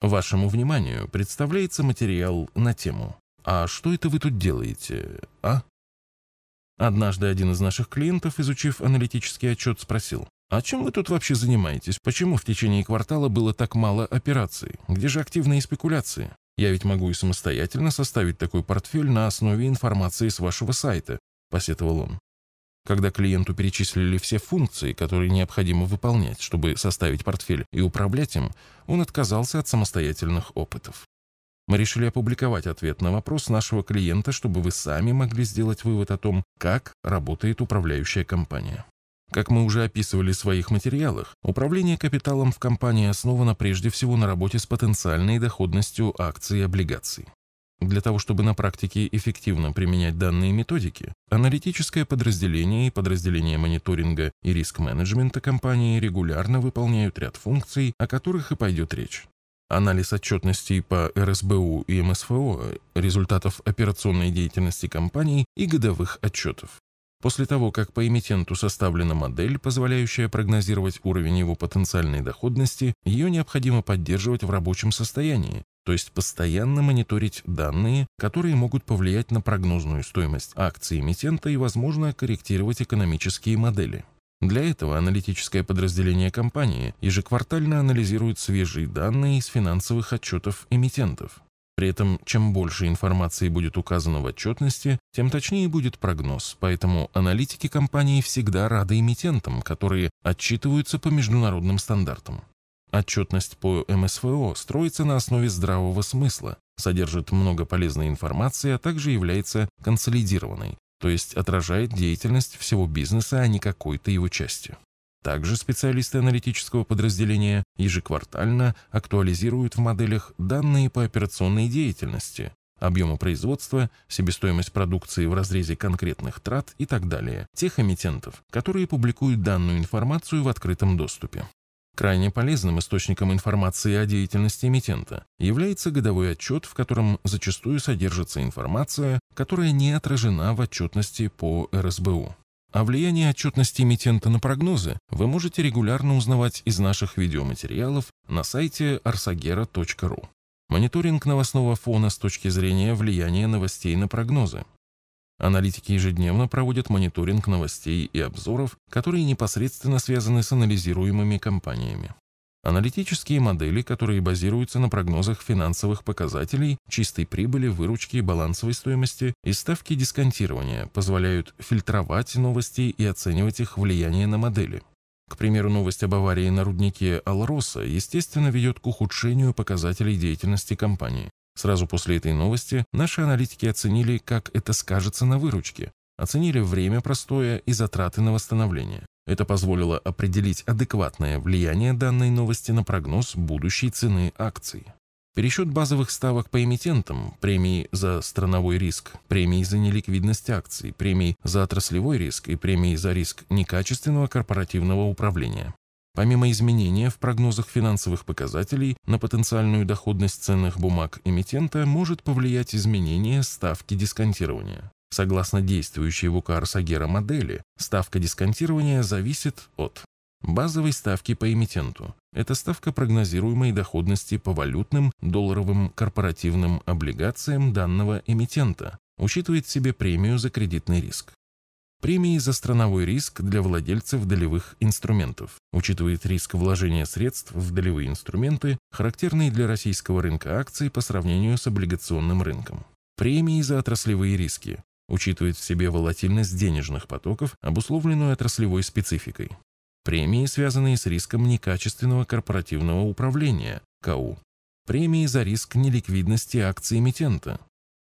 Вашему вниманию представляется материал на тему «А что это вы тут делаете, а?» Однажды один из наших клиентов, изучив аналитический отчет, спросил, «А чем вы тут вообще занимаетесь? Почему в течение квартала было так мало операций? Где же активные спекуляции? Я ведь могу и самостоятельно составить такой портфель на основе информации с вашего сайта», – посетовал он. Когда клиенту перечислили все функции, которые необходимо выполнять, чтобы составить портфель и управлять им, он отказался от самостоятельных опытов. Мы решили опубликовать ответ на вопрос нашего клиента, чтобы вы сами могли сделать вывод о том, как работает управляющая компания. Как мы уже описывали в своих материалах, управление капиталом в компании основано прежде всего на работе с потенциальной доходностью акций и облигаций. Для того, чтобы на практике эффективно применять данные методики, аналитическое подразделение и подразделение мониторинга и риск-менеджмента компании регулярно выполняют ряд функций, о которых и пойдет речь. Анализ отчетностей по РСБУ и МСФО, результатов операционной деятельности компаний и годовых отчетов. После того, как по эмитенту составлена модель, позволяющая прогнозировать уровень его потенциальной доходности, ее необходимо поддерживать в рабочем состоянии, то есть постоянно мониторить данные, которые могут повлиять на прогнозную стоимость акций эмитента и, возможно, корректировать экономические модели. Для этого аналитическое подразделение компании ежеквартально анализирует свежие данные из финансовых отчетов эмитентов. При этом, чем больше информации будет указано в отчетности, тем точнее будет прогноз, поэтому аналитики компании всегда рады эмитентам, которые отчитываются по международным стандартам. Отчетность по МСФО строится на основе здравого смысла, содержит много полезной информации, а также является консолидированной, то есть отражает деятельность всего бизнеса, а не какой-то его части. Также специалисты аналитического подразделения ежеквартально актуализируют в моделях данные по операционной деятельности, объему производства, себестоимость продукции в разрезе конкретных трат и так далее, тех эмитентов, которые публикуют данную информацию в открытом доступе. Крайне полезным источником информации о деятельности эмитента является годовой отчет, в котором зачастую содержится информация, которая не отражена в отчетности по РСБУ. О влиянии отчетности эмитента на прогнозы вы можете регулярно узнавать из наших видеоматериалов на сайте arsagera.ru. Мониторинг новостного фона с точки зрения влияния новостей на прогнозы. Аналитики ежедневно проводят мониторинг новостей и обзоров, которые непосредственно связаны с анализируемыми компаниями. Аналитические модели, которые базируются на прогнозах финансовых показателей, чистой прибыли, выручки, балансовой стоимости и ставки дисконтирования, позволяют фильтровать новости и оценивать их влияние на модели. К примеру, новость об аварии на руднике Алроса, естественно, ведет к ухудшению показателей деятельности компании. Сразу после этой новости наши аналитики оценили, как это скажется на выручке, оценили время простоя и затраты на восстановление. Это позволило определить адекватное влияние данной новости на прогноз будущей цены акций. Пересчет базовых ставок по эмитентам, премии за страновой риск, премии за неликвидность акций, премии за отраслевой риск и премии за риск некачественного корпоративного управления. Помимо изменения в прогнозах финансовых показателей на потенциальную доходность ценных бумаг эмитента может повлиять изменение ставки дисконтирования. Согласно действующей в УК Арсагера модели, ставка дисконтирования зависит от базовой ставки по эмитенту. Это ставка прогнозируемой доходности по валютным, долларовым, корпоративным облигациям данного эмитента, учитывает в себе премию за кредитный риск. Премии за страновой риск для владельцев долевых инструментов. Учитывает риск вложения средств в долевые инструменты, характерные для российского рынка акций по сравнению с облигационным рынком. Премии за отраслевые риски. Учитывает в себе волатильность денежных потоков, обусловленную отраслевой спецификой. Премии, связанные с риском некачественного корпоративного управления, КАУ. Премии за риск неликвидности акций эмитента.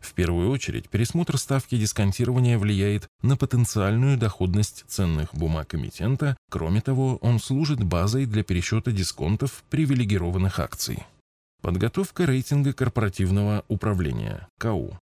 В первую очередь, пересмотр ставки дисконтирования влияет на потенциальную доходность ценных бумаг эмитента, кроме того, он служит базой для пересчета дисконтов привилегированных акций. Подготовка рейтинга корпоративного управления, КАУ.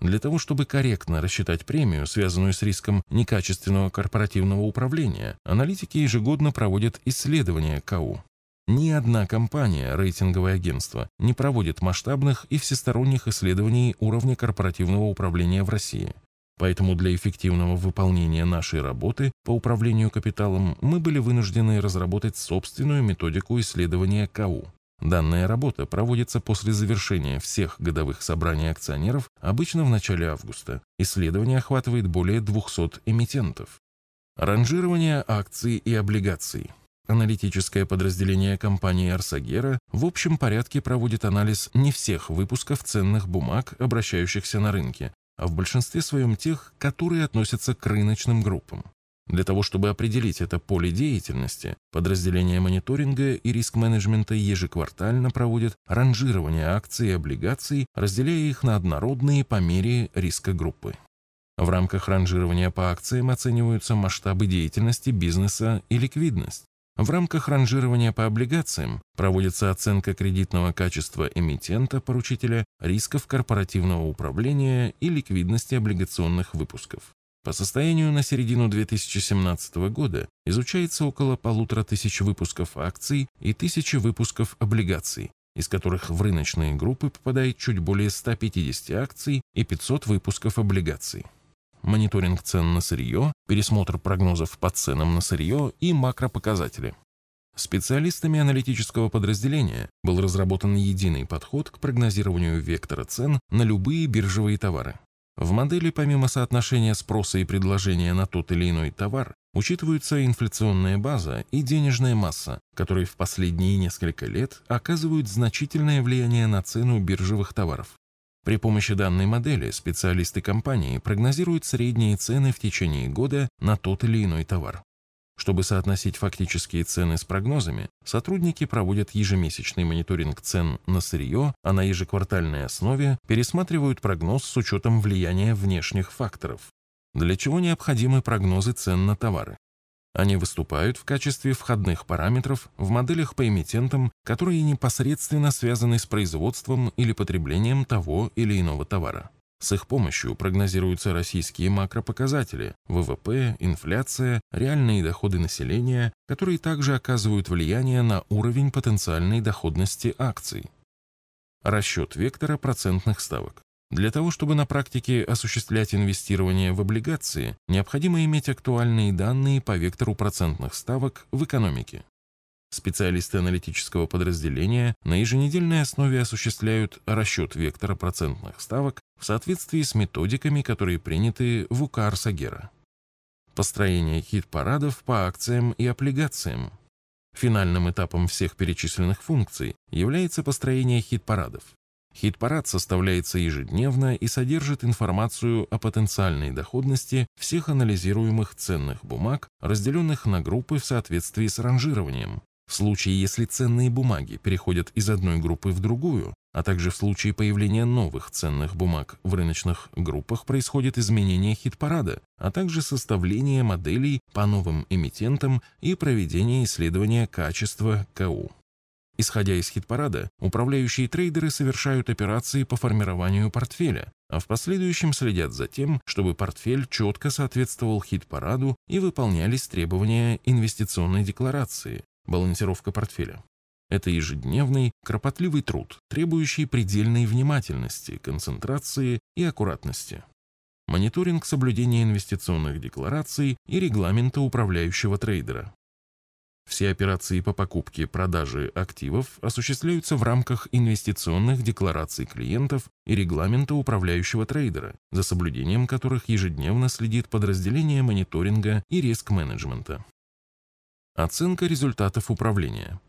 Для того, чтобы корректно рассчитать премию, связанную с риском некачественного корпоративного управления, аналитики ежегодно проводят исследования КАУ. Ни одна компания, рейтинговое агентство, не проводит масштабных и всесторонних исследований уровня корпоративного управления в России. Поэтому для эффективного выполнения нашей работы по управлению капиталом мы были вынуждены разработать собственную методику исследования КАУ. Данная работа проводится после завершения всех годовых собраний акционеров, обычно в начале августа. Исследование охватывает более 200 эмитентов. Ранжирование акций и облигаций. Аналитическое подразделение компании Арсагера в общем порядке проводит анализ не всех выпусков ценных бумаг, обращающихся на рынке, а в большинстве своем тех, которые относятся к рыночным группам. Для того, чтобы определить это поле деятельности, подразделение мониторинга и риск-менеджмента ежеквартально проводят ранжирование акций и облигаций, разделяя их на однородные по мере риска группы. В рамках ранжирования по акциям оцениваются масштабы деятельности бизнеса и ликвидность. В рамках ранжирования по облигациям проводится оценка кредитного качества эмитента-поручителя, рисков корпоративного управления и ликвидности облигационных выпусков. По состоянию на середину 2017 года изучается около полутора тысяч выпусков акций и тысячи выпусков облигаций, из которых в рыночные группы попадает чуть более 150 акций и 500 выпусков облигаций мониторинг цен на сырье, пересмотр прогнозов по ценам на сырье и макропоказатели. Специалистами аналитического подразделения был разработан единый подход к прогнозированию вектора цен на любые биржевые товары. В модели помимо соотношения спроса и предложения на тот или иной товар учитываются инфляционная база и денежная масса, которые в последние несколько лет оказывают значительное влияние на цену биржевых товаров. При помощи данной модели специалисты компании прогнозируют средние цены в течение года на тот или иной товар. Чтобы соотносить фактические цены с прогнозами, сотрудники проводят ежемесячный мониторинг цен на сырье, а на ежеквартальной основе пересматривают прогноз с учетом влияния внешних факторов. Для чего необходимы прогнозы цен на товары? Они выступают в качестве входных параметров в моделях по эмитентам, которые непосредственно связаны с производством или потреблением того или иного товара. С их помощью прогнозируются российские макропоказатели – ВВП, инфляция, реальные доходы населения, которые также оказывают влияние на уровень потенциальной доходности акций. Расчет вектора процентных ставок. Для того, чтобы на практике осуществлять инвестирование в облигации, необходимо иметь актуальные данные по вектору процентных ставок в экономике. Специалисты аналитического подразделения на еженедельной основе осуществляют расчет вектора процентных ставок в соответствии с методиками, которые приняты в УК Арсагера. Построение хит-парадов по акциям и облигациям. Финальным этапом всех перечисленных функций является построение хит-парадов. Хит-парад составляется ежедневно и содержит информацию о потенциальной доходности всех анализируемых ценных бумаг, разделенных на группы в соответствии с ранжированием. В случае, если ценные бумаги переходят из одной группы в другую, а также в случае появления новых ценных бумаг в рыночных группах происходит изменение хит-парада, а также составление моделей по новым эмитентам и проведение исследования качества КУ. Исходя из хит-парада, управляющие трейдеры совершают операции по формированию портфеля, а в последующем следят за тем, чтобы портфель четко соответствовал хит-параду и выполнялись требования инвестиционной декларации, балансировка портфеля. Это ежедневный, кропотливый труд, требующий предельной внимательности, концентрации и аккуратности. Мониторинг соблюдения инвестиционных деклараций и регламента управляющего трейдера. Все операции по покупке и продаже активов осуществляются в рамках инвестиционных деклараций клиентов и регламента управляющего трейдера, за соблюдением которых ежедневно следит подразделение мониторинга и риск-менеджмента. Оценка результатов управления.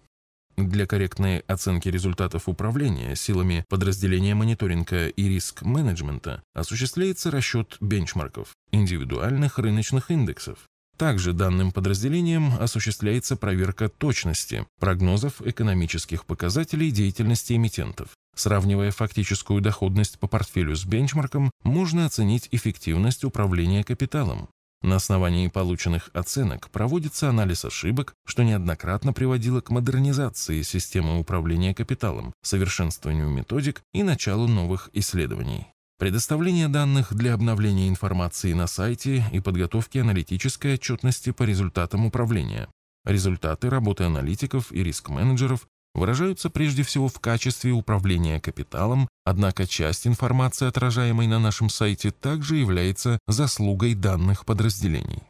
Для корректной оценки результатов управления силами подразделения мониторинга и риск-менеджмента осуществляется расчет бенчмарков, индивидуальных рыночных индексов, также данным подразделением осуществляется проверка точности прогнозов экономических показателей деятельности эмитентов. Сравнивая фактическую доходность по портфелю с бенчмарком, можно оценить эффективность управления капиталом. На основании полученных оценок проводится анализ ошибок, что неоднократно приводило к модернизации системы управления капиталом, совершенствованию методик и началу новых исследований. Предоставление данных для обновления информации на сайте и подготовки аналитической отчетности по результатам управления. Результаты работы аналитиков и риск-менеджеров выражаются прежде всего в качестве управления капиталом, однако часть информации, отражаемой на нашем сайте, также является заслугой данных подразделений.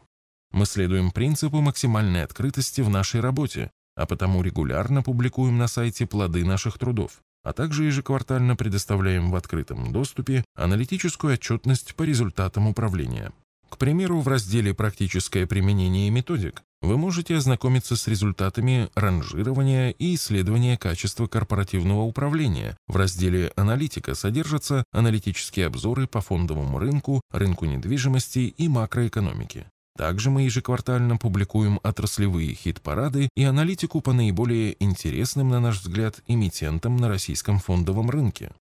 Мы следуем принципу максимальной открытости в нашей работе, а потому регулярно публикуем на сайте плоды наших трудов, а также ежеквартально предоставляем в открытом доступе аналитическую отчетность по результатам управления. К примеру, в разделе «Практическое применение методик» вы можете ознакомиться с результатами ранжирования и исследования качества корпоративного управления. В разделе «Аналитика» содержатся аналитические обзоры по фондовому рынку, рынку недвижимости и макроэкономике. Также мы ежеквартально публикуем отраслевые хит-парады и аналитику по наиболее интересным, на наш взгляд, эмитентам на российском фондовом рынке.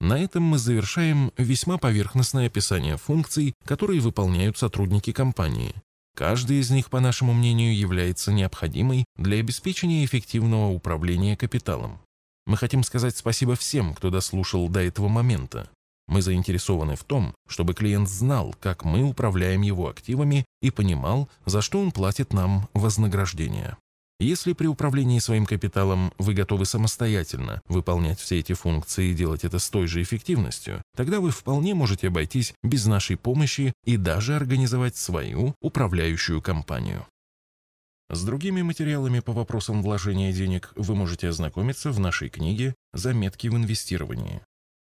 На этом мы завершаем весьма поверхностное описание функций, которые выполняют сотрудники компании. Каждый из них, по нашему мнению, является необходимой для обеспечения эффективного управления капиталом. Мы хотим сказать спасибо всем, кто дослушал до этого момента. Мы заинтересованы в том, чтобы клиент знал, как мы управляем его активами и понимал, за что он платит нам вознаграждение. Если при управлении своим капиталом вы готовы самостоятельно выполнять все эти функции и делать это с той же эффективностью, тогда вы вполне можете обойтись без нашей помощи и даже организовать свою управляющую компанию. С другими материалами по вопросам вложения денег вы можете ознакомиться в нашей книге «Заметки в инвестировании».